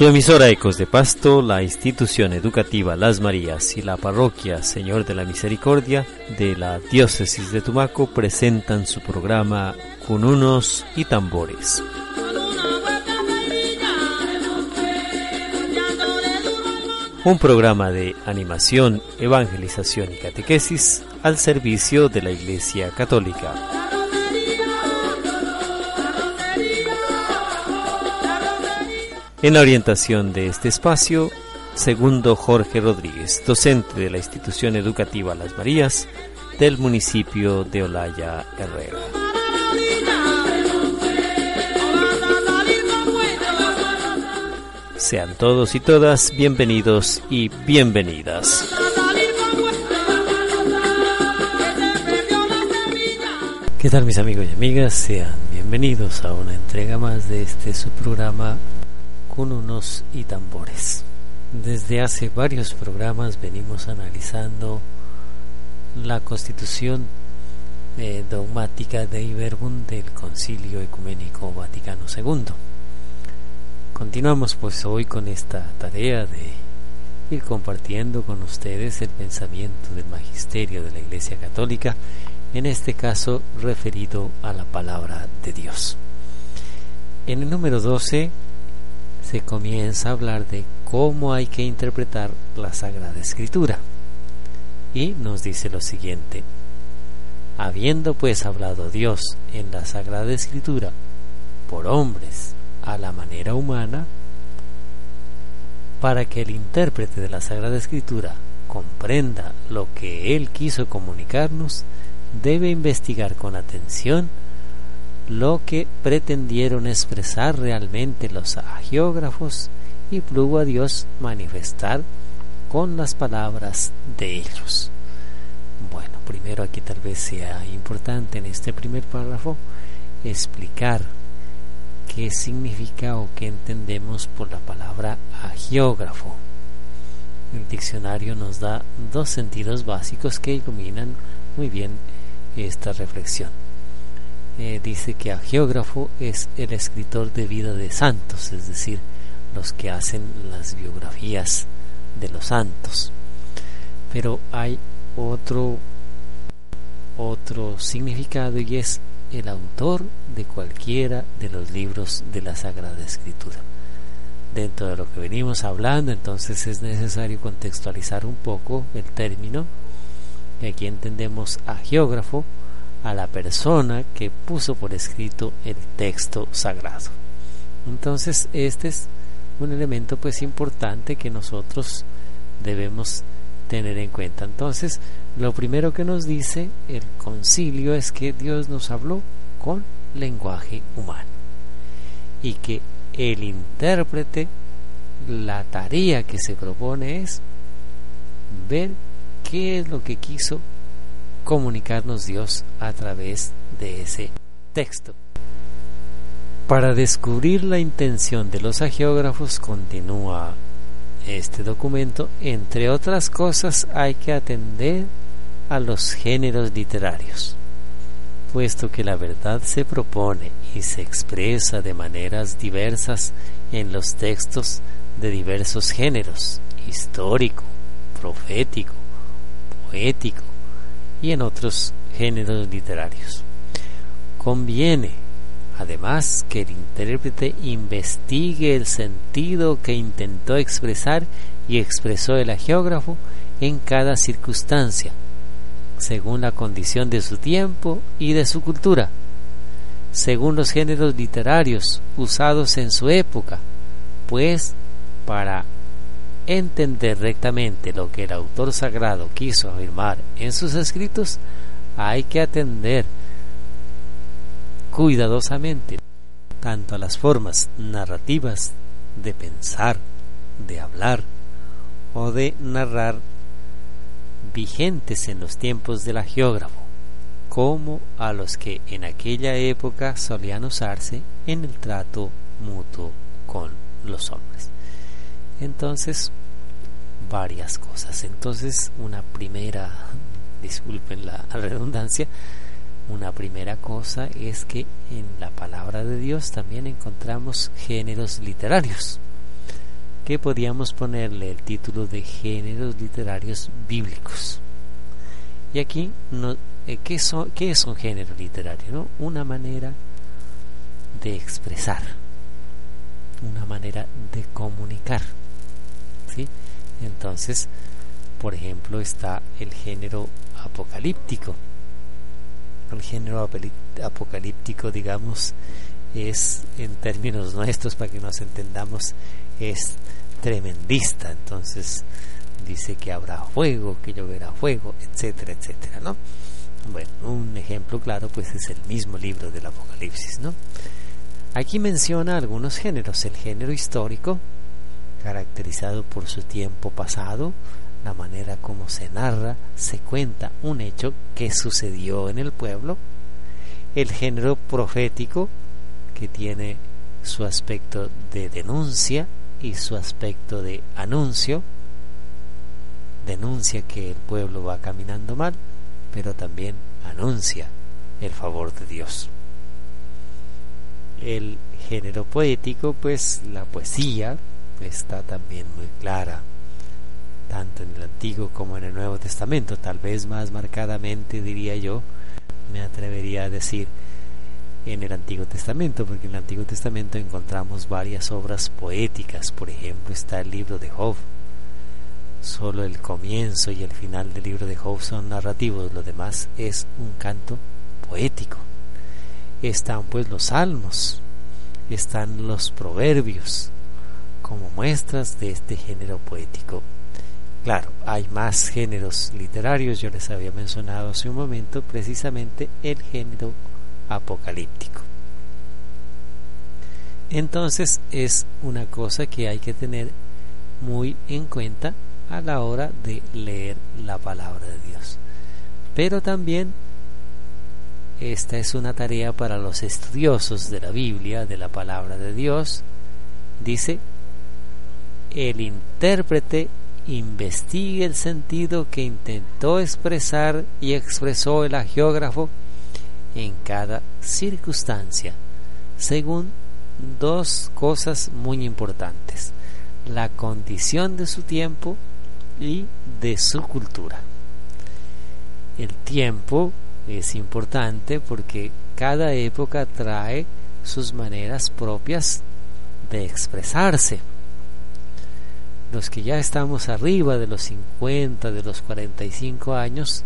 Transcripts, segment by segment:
Su emisora Ecos de Pasto, la institución educativa Las Marías y la parroquia Señor de la Misericordia de la Diócesis de Tumaco presentan su programa Cununos y Tambores. Un programa de animación, evangelización y catequesis al servicio de la Iglesia Católica. En la orientación de este espacio, segundo Jorge Rodríguez, docente de la institución educativa Las Marías del municipio de Olaya Herrera. Sean todos y todas bienvenidos y bienvenidas. ¿Qué tal mis amigos y amigas? Sean bienvenidos a una entrega más de este su programa unos y tambores. Desde hace varios programas venimos analizando la constitución eh, dogmática de Iberbun del Concilio Ecuménico Vaticano II. Continuamos pues hoy con esta tarea de ir compartiendo con ustedes el pensamiento del magisterio de la Iglesia Católica, en este caso referido a la palabra de Dios. En el número 12 se comienza a hablar de cómo hay que interpretar la Sagrada Escritura. Y nos dice lo siguiente, habiendo pues hablado Dios en la Sagrada Escritura por hombres a la manera humana, para que el intérprete de la Sagrada Escritura comprenda lo que Él quiso comunicarnos, debe investigar con atención lo que pretendieron expresar realmente los agiógrafos y plugo a Dios manifestar con las palabras de ellos. Bueno, primero aquí tal vez sea importante en este primer párrafo explicar qué significa o qué entendemos por la palabra agiógrafo. El diccionario nos da dos sentidos básicos que iluminan muy bien esta reflexión. Eh, dice que a geógrafo es el escritor de vida de santos, es decir, los que hacen las biografías de los santos. Pero hay otro otro significado y es el autor de cualquiera de los libros de la Sagrada Escritura. Dentro de lo que venimos hablando, entonces es necesario contextualizar un poco el término. Aquí entendemos a geógrafo a la persona que puso por escrito el texto sagrado. Entonces, este es un elemento pues importante que nosotros debemos tener en cuenta. Entonces, lo primero que nos dice el concilio es que Dios nos habló con lenguaje humano y que el intérprete, la tarea que se propone es ver qué es lo que quiso comunicarnos Dios a través de ese texto. Para descubrir la intención de los agiógrafos, continúa este documento, entre otras cosas hay que atender a los géneros literarios, puesto que la verdad se propone y se expresa de maneras diversas en los textos de diversos géneros, histórico, profético, poético, y en otros géneros literarios. Conviene, además, que el intérprete investigue el sentido que intentó expresar y expresó el agiógrafo en cada circunstancia, según la condición de su tiempo y de su cultura, según los géneros literarios usados en su época, pues para entender rectamente lo que el autor sagrado quiso afirmar en sus escritos, hay que atender cuidadosamente tanto a las formas narrativas de pensar, de hablar o de narrar vigentes en los tiempos del geógrafo, como a los que en aquella época solían usarse en el trato mutuo con los hombres. Entonces, varias cosas. Entonces, una primera, disculpen la redundancia, una primera cosa es que en la palabra de Dios también encontramos géneros literarios. que podíamos ponerle el título de géneros literarios bíblicos. Y aquí, no, eh, ¿qué, son, ¿qué es un género literario? No? Una manera de expresar, una manera de comunicar. ¿sí? Entonces, por ejemplo, está el género apocalíptico. El género apocalíptico, digamos, es, en términos nuestros, para que nos entendamos, es tremendista. Entonces, dice que habrá fuego, que lloverá fuego, etcétera, etcétera, ¿no? Bueno, un ejemplo claro, pues es el mismo libro del Apocalipsis, ¿no? Aquí menciona algunos géneros, el género histórico, caracterizado por su tiempo pasado, la manera como se narra, se cuenta un hecho que sucedió en el pueblo, el género profético, que tiene su aspecto de denuncia y su aspecto de anuncio, denuncia que el pueblo va caminando mal, pero también anuncia el favor de Dios. El género poético, pues la poesía está también muy clara tanto en el Antiguo como en el Nuevo Testamento, tal vez más marcadamente diría yo, me atrevería a decir en el Antiguo Testamento, porque en el Antiguo Testamento encontramos varias obras poéticas, por ejemplo está el libro de Job, solo el comienzo y el final del libro de Job son narrativos, lo demás es un canto poético. Están pues los salmos, están los proverbios, como muestras de este género poético. Claro, hay más géneros literarios, yo les había mencionado hace un momento precisamente el género apocalíptico. Entonces es una cosa que hay que tener muy en cuenta a la hora de leer la palabra de Dios. Pero también esta es una tarea para los estudiosos de la Biblia, de la palabra de Dios. Dice, el intérprete investigue el sentido que intentó expresar y expresó el agiógrafo en cada circunstancia, según dos cosas muy importantes, la condición de su tiempo y de su cultura. El tiempo es importante porque cada época trae sus maneras propias de expresarse los que ya estamos arriba de los 50, de los 45 años,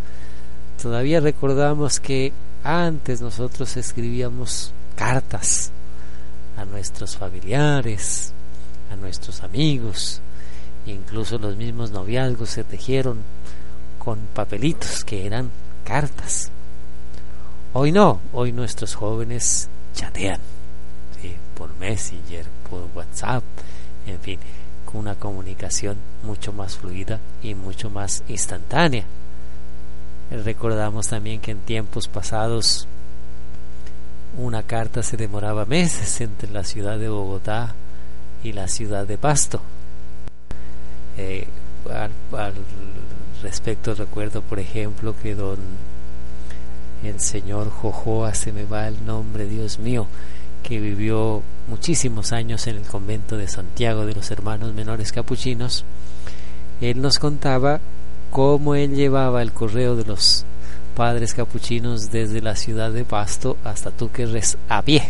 todavía recordamos que antes nosotros escribíamos cartas a nuestros familiares, a nuestros amigos, incluso los mismos noviazgos se tejieron con papelitos que eran cartas. Hoy no, hoy nuestros jóvenes chatean por Messenger, por WhatsApp, en fin, una comunicación mucho más fluida y mucho más instantánea. Recordamos también que en tiempos pasados una carta se demoraba meses entre la ciudad de Bogotá y la ciudad de Pasto. Eh, al, respecto recuerdo, por ejemplo, que don el señor Jojoa, se me va el nombre, Dios mío, que vivió muchísimos años en el convento de Santiago de los Hermanos Menores Capuchinos, él nos contaba cómo él llevaba el correo de los padres capuchinos desde la ciudad de Pasto hasta Túquerres a pie.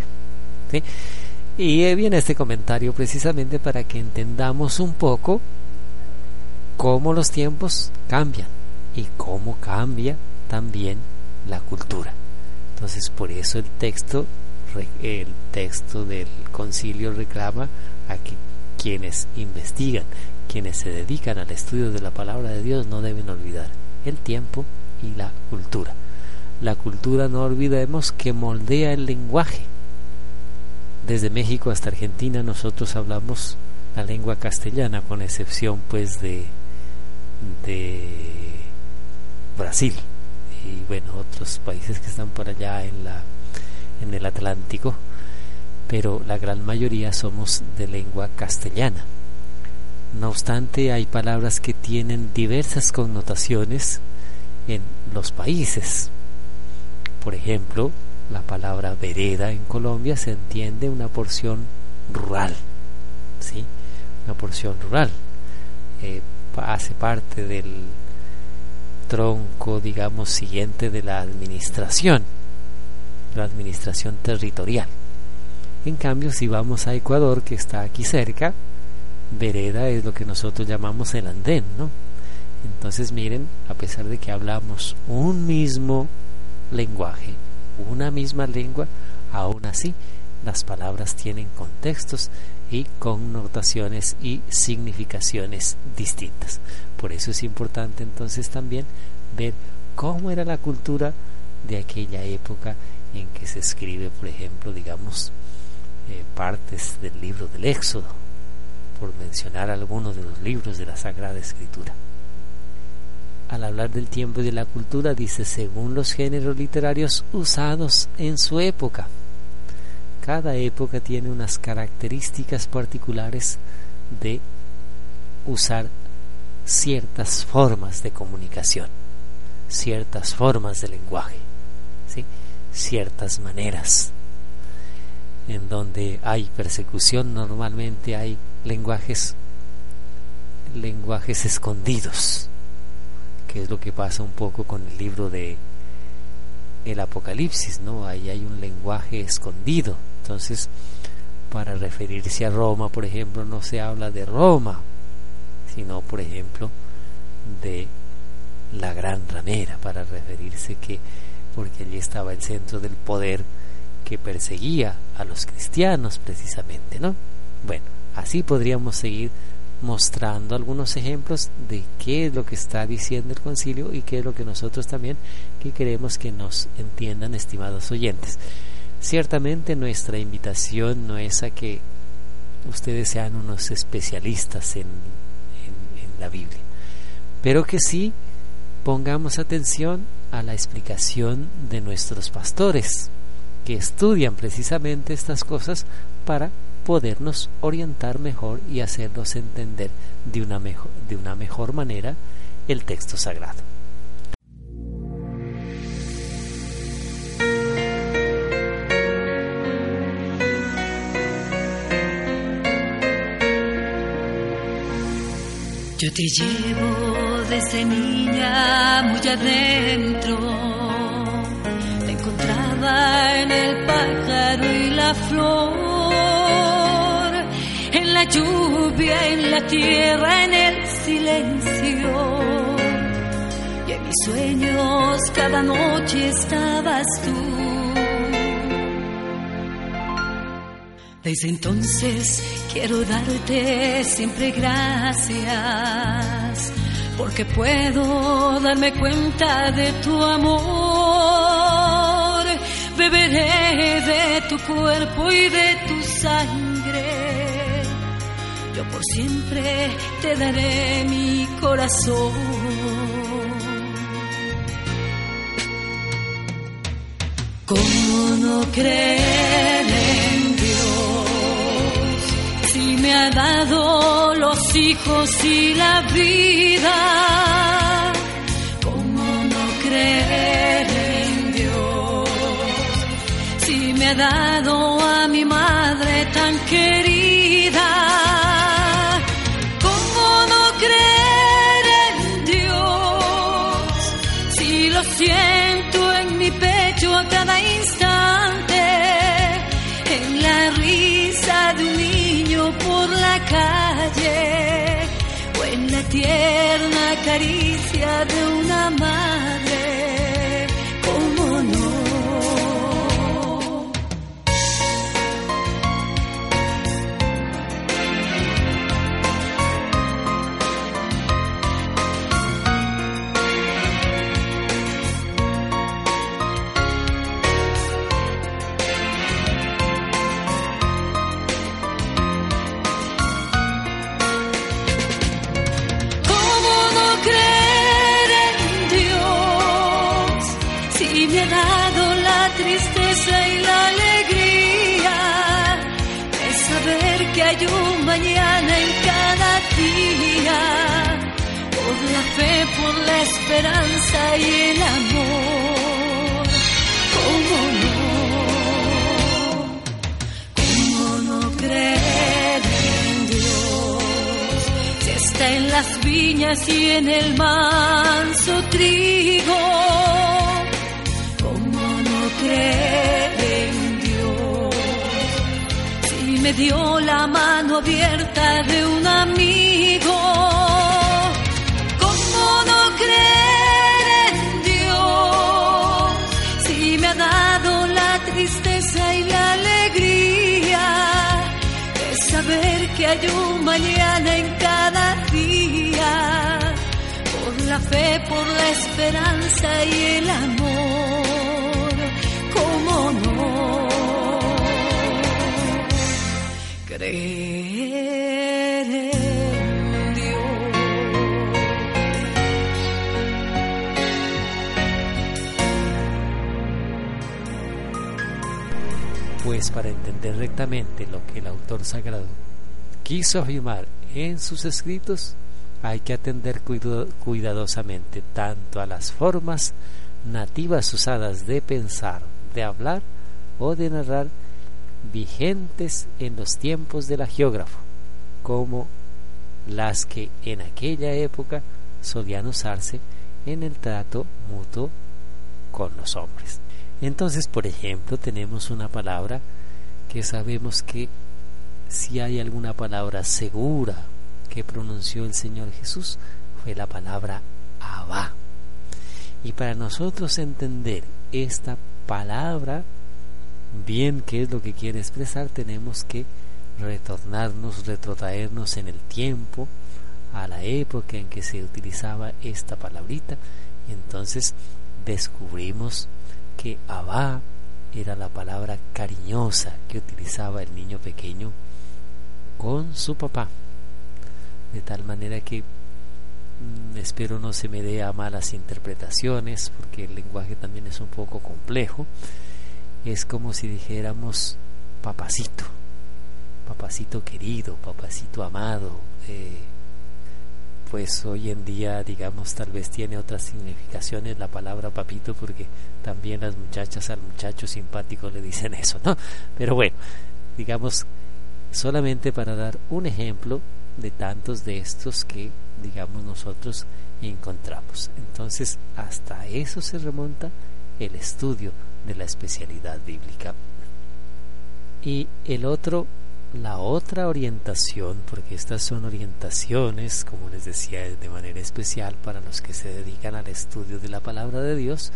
Y viene este comentario precisamente para que entendamos un poco cómo los tiempos cambian y cómo cambia también la cultura. Entonces, por eso el texto el texto del concilio reclama a que quienes investigan, quienes se dedican al estudio de la palabra de Dios no deben olvidar el tiempo y la cultura. La cultura no olvidemos que moldea el lenguaje. Desde México hasta Argentina nosotros hablamos la lengua castellana con excepción pues de Brasil y bueno otros países que están por allá en la en el Atlántico, pero la gran mayoría somos de lengua castellana. No obstante, hay palabras que tienen diversas connotaciones en los países. Por ejemplo, la palabra vereda en Colombia se entiende una porción rural, ¿sí? una porción rural. Eh, hace parte del tronco, digamos, siguiente de la administración, la administración territorial. En cambio, si vamos a Ecuador, que está aquí cerca, vereda es lo que nosotros llamamos el andén, ¿no? Entonces miren, a pesar de que hablamos un mismo lenguaje, una misma lengua, aún así las palabras tienen contextos y connotaciones y significaciones distintas. Por eso es importante entonces también ver cómo era la cultura de aquella época en que se escribe, por ejemplo, digamos, eh, partes del libro del Éxodo, por mencionar algunos de los libros de la Sagrada Escritura. Al hablar del tiempo y de la cultura, dice según los géneros literarios usados en su época. Cada época tiene unas características particulares de usar ciertas formas de comunicación, ciertas formas de lenguaje, ¿sí? Ciertas maneras. En donde hay persecución normalmente hay lenguajes lenguajes escondidos, que es lo que pasa un poco con el libro de el Apocalipsis, ¿no? Ahí hay un lenguaje escondido. Entonces, para referirse a Roma, por ejemplo, no se habla de Roma, sino, por ejemplo, de la gran ramera, para referirse que, porque allí estaba el centro del poder que perseguía a los cristianos precisamente, ¿no? Bueno, así podríamos seguir mostrando algunos ejemplos de qué es lo que está diciendo el concilio y qué es lo que nosotros también que queremos que nos entiendan, estimados oyentes. Ciertamente nuestra invitación no es a que ustedes sean unos especialistas en, en la Biblia, pero que sí pongamos atención a la explicación de nuestros pastores, que estudian precisamente estas cosas para podernos orientar mejor y hacernos entender de una mejor, de una mejor manera el texto sagrado. Yo te llevo desde niña muy adentro. Te encontraba en el pájaro y la flor la lluvia, en la tierra, en el silencio. Y en mis sueños cada noche estabas tú. Desde entonces quiero darte siempre gracias, porque puedo darme cuenta de tu amor. Beberé de tu cuerpo y de tu sangre yo por siempre te daré mi corazón. ¿Cómo no creer en Dios si me ha dado los hijos y la vida? ¿Cómo no creer en Dios si me ha dado a mi madre tan querida? Calle o en la tierna caricia de una madre, y el amor. ¿Cómo no? ¿Cómo no creer en Dios? está en las viñas y en el manso trigo. ¿Cómo no creer en Dios? Si me dio la mano abierta de un amigo. Esperanza y el amor, ¿cómo no? Creer en Dios. Pues para entender rectamente lo que el autor sagrado quiso afirmar en sus escritos, hay que atender cuidadosamente tanto a las formas nativas usadas de pensar, de hablar o de narrar vigentes en los tiempos del agiógrafo, como las que en aquella época solían usarse en el trato mutuo con los hombres. Entonces, por ejemplo, tenemos una palabra que sabemos que si hay alguna palabra segura que pronunció el Señor Jesús, fue la palabra Abba. Y para nosotros entender esta palabra, bien qué es lo que quiere expresar, tenemos que retornarnos, retrotraernos en el tiempo, a la época en que se utilizaba esta palabrita. Y entonces descubrimos que Abba era la palabra cariñosa que utilizaba el niño pequeño con su papá. De tal manera que mm, espero no se me dé a malas interpretaciones, porque el lenguaje también es un poco complejo. Es como si dijéramos papacito, papacito querido, papacito amado. eh, pues hoy en día, digamos, tal vez tiene otras significaciones la palabra papito, porque también las muchachas al muchacho simpático le dicen eso, ¿no? Pero bueno, digamos, solamente para dar un ejemplo de tantos de estos que, digamos, nosotros encontramos. Entonces, hasta eso se remonta el estudio de la especialidad bíblica. Y el otro, la otra orientación, porque estas son orientaciones, como les decía, de manera especial para los que se dedican al estudio de la palabra de Dios,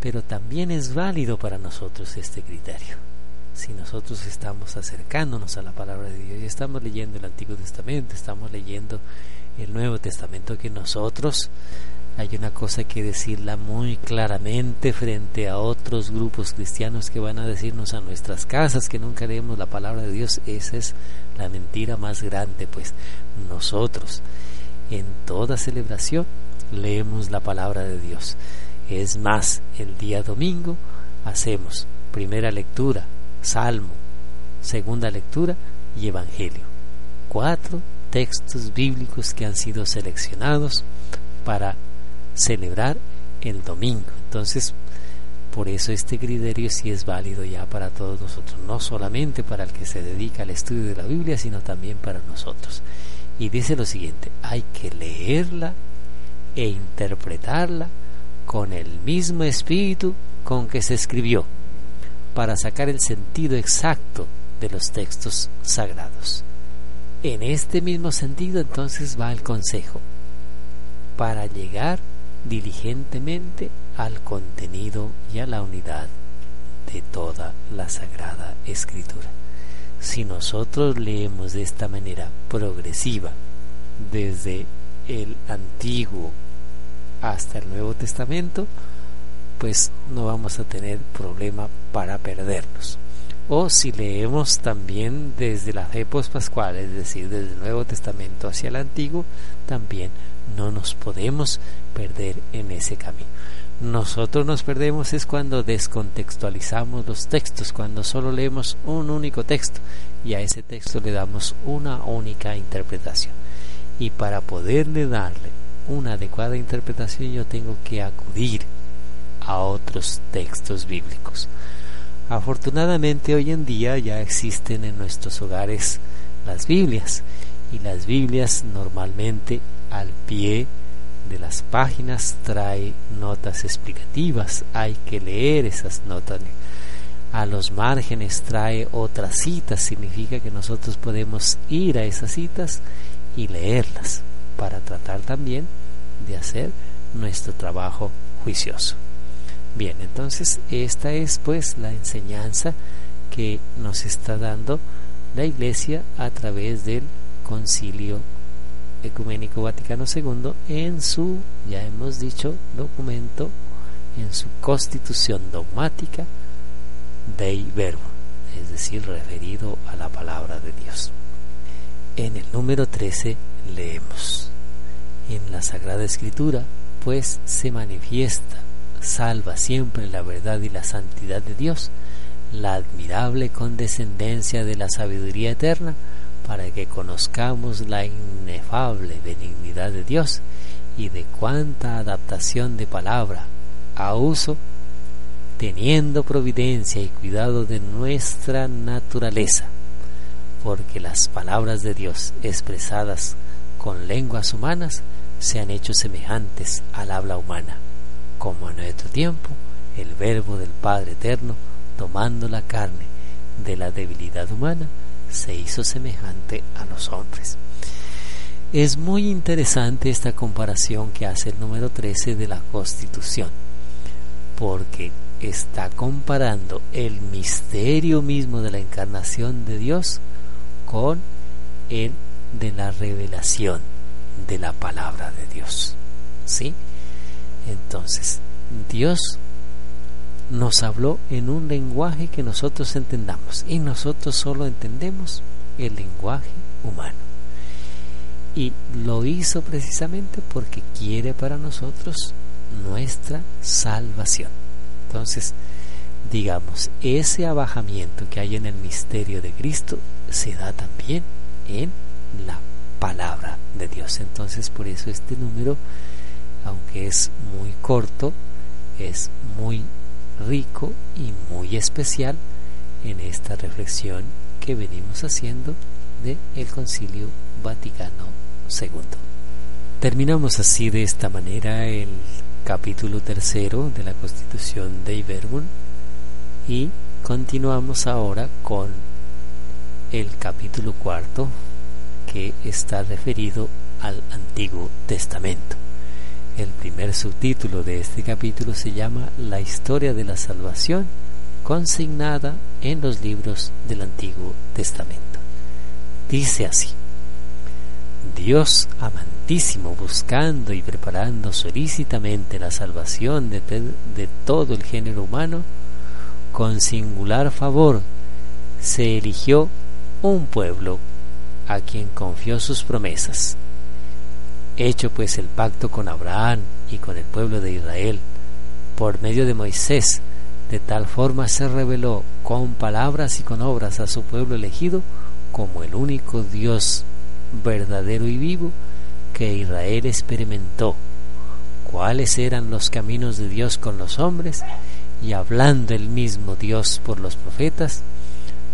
pero también es válido para nosotros este criterio. Si nosotros estamos acercándonos a la palabra de Dios y estamos leyendo el Antiguo Testamento, estamos leyendo el Nuevo Testamento, que nosotros hay una cosa que decirla muy claramente frente a otros grupos cristianos que van a decirnos a nuestras casas que nunca leemos la palabra de Dios. Esa es la mentira más grande, pues nosotros en toda celebración leemos la palabra de Dios. Es más, el día domingo hacemos primera lectura, salmo, segunda lectura y evangelio. Cuatro textos bíblicos que han sido seleccionados para celebrar el domingo. Entonces, por eso este criterio sí es válido ya para todos nosotros, no solamente para el que se dedica al estudio de la Biblia, sino también para nosotros. Y dice lo siguiente, hay que leerla e interpretarla con el mismo espíritu con que se escribió, para sacar el sentido exacto de los textos sagrados. En este mismo sentido entonces va el consejo, para llegar diligentemente al contenido y a la unidad de toda la Sagrada Escritura. Si nosotros leemos de esta manera progresiva, desde el Antiguo hasta el Nuevo Testamento, pues no vamos a tener problema para perdernos. O si leemos también desde la fe pospascual, es decir, desde el Nuevo Testamento hacia el Antiguo, también no nos podemos perder en ese camino. Nosotros nos perdemos es cuando descontextualizamos los textos, cuando solo leemos un único texto y a ese texto le damos una única interpretación. Y para poderle darle una adecuada interpretación yo tengo que acudir a otros textos bíblicos. Afortunadamente hoy en día ya existen en nuestros hogares las Biblias y las Biblias normalmente al pie de las páginas trae notas explicativas, hay que leer esas notas. A los márgenes trae otras citas, significa que nosotros podemos ir a esas citas y leerlas para tratar también de hacer nuestro trabajo juicioso. Bien, entonces esta es pues la enseñanza que nos está dando la Iglesia a través del Concilio Ecuménico Vaticano II en su, ya hemos dicho, documento, en su constitución dogmática Dei Verbo, es decir, referido a la palabra de Dios. En el número 13 leemos, en la Sagrada Escritura, pues se manifiesta, salva siempre la verdad y la santidad de Dios, la admirable condescendencia de la sabiduría eterna, para que conozcamos la inefable benignidad de Dios y de cuánta adaptación de palabra a uso, teniendo providencia y cuidado de nuestra naturaleza, porque las palabras de Dios expresadas con lenguas humanas se han hecho semejantes al habla humana, como en nuestro tiempo el verbo del Padre Eterno, tomando la carne de la debilidad humana, se hizo semejante a los hombres. Es muy interesante esta comparación que hace el número 13 de la Constitución, porque está comparando el misterio mismo de la encarnación de Dios con el de la revelación de la palabra de Dios. ¿Sí? Entonces, Dios nos habló en un lenguaje que nosotros entendamos y nosotros solo entendemos el lenguaje humano. Y lo hizo precisamente porque quiere para nosotros nuestra salvación. Entonces, digamos, ese abajamiento que hay en el misterio de Cristo se da también en la palabra de Dios. Entonces, por eso este número, aunque es muy corto, es muy rico y muy especial en esta reflexión que venimos haciendo de el Concilio Vaticano II. Terminamos así de esta manera el capítulo tercero de la Constitución de Iberbun y continuamos ahora con el capítulo cuarto que está referido al Antiguo Testamento. El primer subtítulo de este capítulo se llama La historia de la salvación consignada en los libros del Antiguo Testamento. Dice así, Dios amantísimo buscando y preparando solícitamente la salvación de, todo el género humano, con singular favor se eligió un pueblo a quien confió sus promesas Hecho pues el pacto con Abraham y con el pueblo de Israel, por medio de Moisés, de tal forma se reveló con palabras y con obras a su pueblo elegido como el único Dios verdadero y vivo que Israel experimentó, cuáles eran los caminos de Dios con los hombres, y hablando el mismo Dios por los profetas,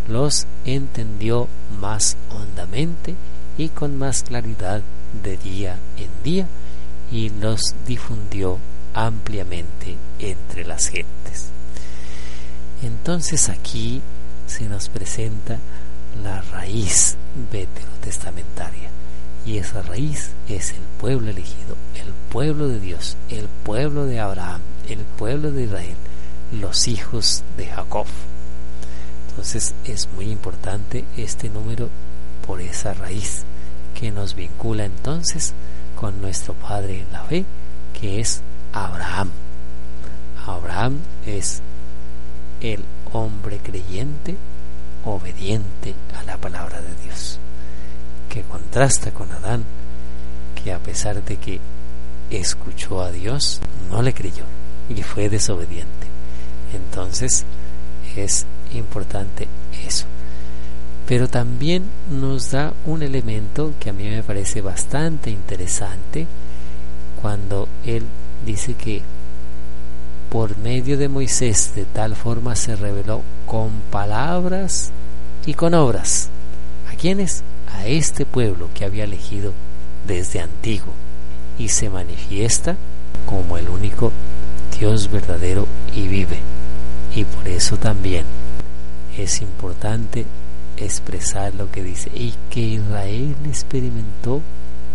los entendió más hondamente y con más claridad de día en día y los difundió ampliamente entre las gentes. Entonces aquí se nos presenta la raíz veterotestamentaria y esa raíz es el pueblo elegido, el pueblo de Dios, el pueblo de Abraham, el pueblo de Israel, los hijos de Jacob. Entonces es muy importante este número por esa raíz que nos vincula entonces con nuestro Padre en la fe, que es Abraham. Abraham es el hombre creyente, obediente a la palabra de Dios, que contrasta con Adán, que a pesar de que escuchó a Dios, no le creyó y fue desobediente. Entonces es importante eso pero también nos da un elemento que a mí me parece bastante interesante cuando él dice que por medio de Moisés de tal forma se reveló con palabras y con obras. quiénes? A este pueblo que había elegido desde antiguo y se manifiesta como el único Dios verdadero y vive. Y por eso también es importante expresar lo que dice y que Israel experimentó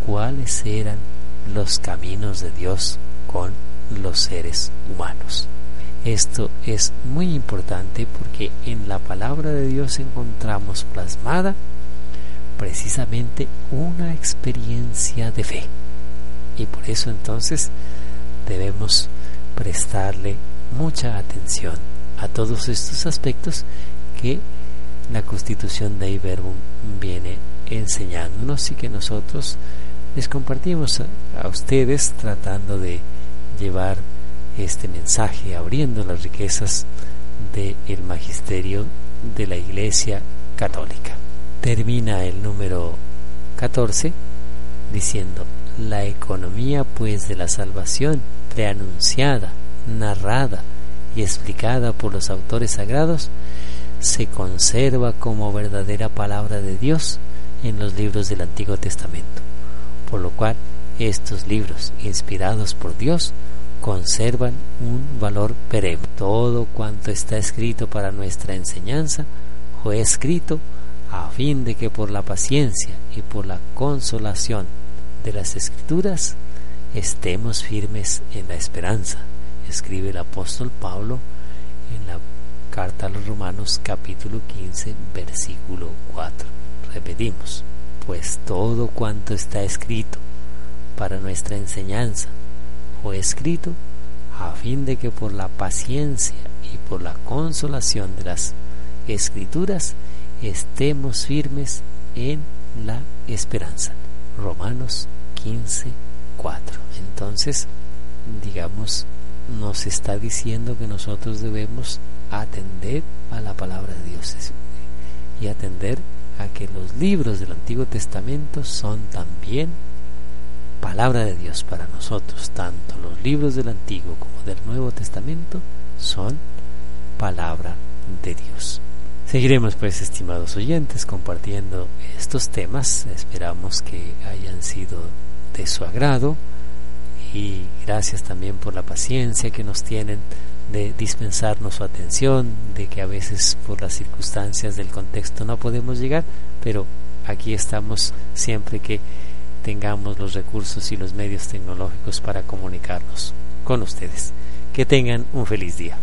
cuáles eran los caminos de Dios con los seres humanos. Esto es muy importante porque en la palabra de Dios encontramos plasmada precisamente una experiencia de fe. Y por eso entonces debemos prestarle mucha atención a todos estos aspectos que la constitución de Iberbum viene enseñándonos y que nosotros les compartimos a, ustedes tratando de llevar este mensaje abriendo las riquezas del magisterio de la Iglesia Católica. Termina el número 14 diciendo, la economía pues de la salvación preanunciada, narrada y explicada por los autores sagrados se conserva como verdadera palabra de Dios en los libros del Antiguo Testamento, por lo cual estos libros, inspirados por Dios, conservan un valor perenne. Todo cuanto está escrito para nuestra enseñanza fue escrito a fin de que por la paciencia y por la consolación de las escrituras estemos firmes en la esperanza, escribe el apóstol Pablo en la Carta a los Romanos capítulo 15 versículo 4. Repetimos, pues todo cuanto está escrito para nuestra enseñanza fue escrito a fin de que por la paciencia y por la consolación de las escrituras estemos firmes en la esperanza. Romanos 15, 4. Entonces, digamos, nos está diciendo que nosotros debemos atender a la palabra de Dios y atender a que los libros del Antiguo Testamento son también palabra de Dios para nosotros. Tanto los libros del Antiguo como del Nuevo Testamento son palabra de Dios. Seguiremos pues, estimados oyentes, compartiendo estos temas. Esperamos que hayan sido de su agrado y gracias también por la paciencia que nos tienen de dispensarnos su atención, de que a veces por las circunstancias del contexto no podemos llegar, pero aquí estamos siempre que tengamos los recursos y los medios tecnológicos para comunicarnos con ustedes. Que tengan un feliz día.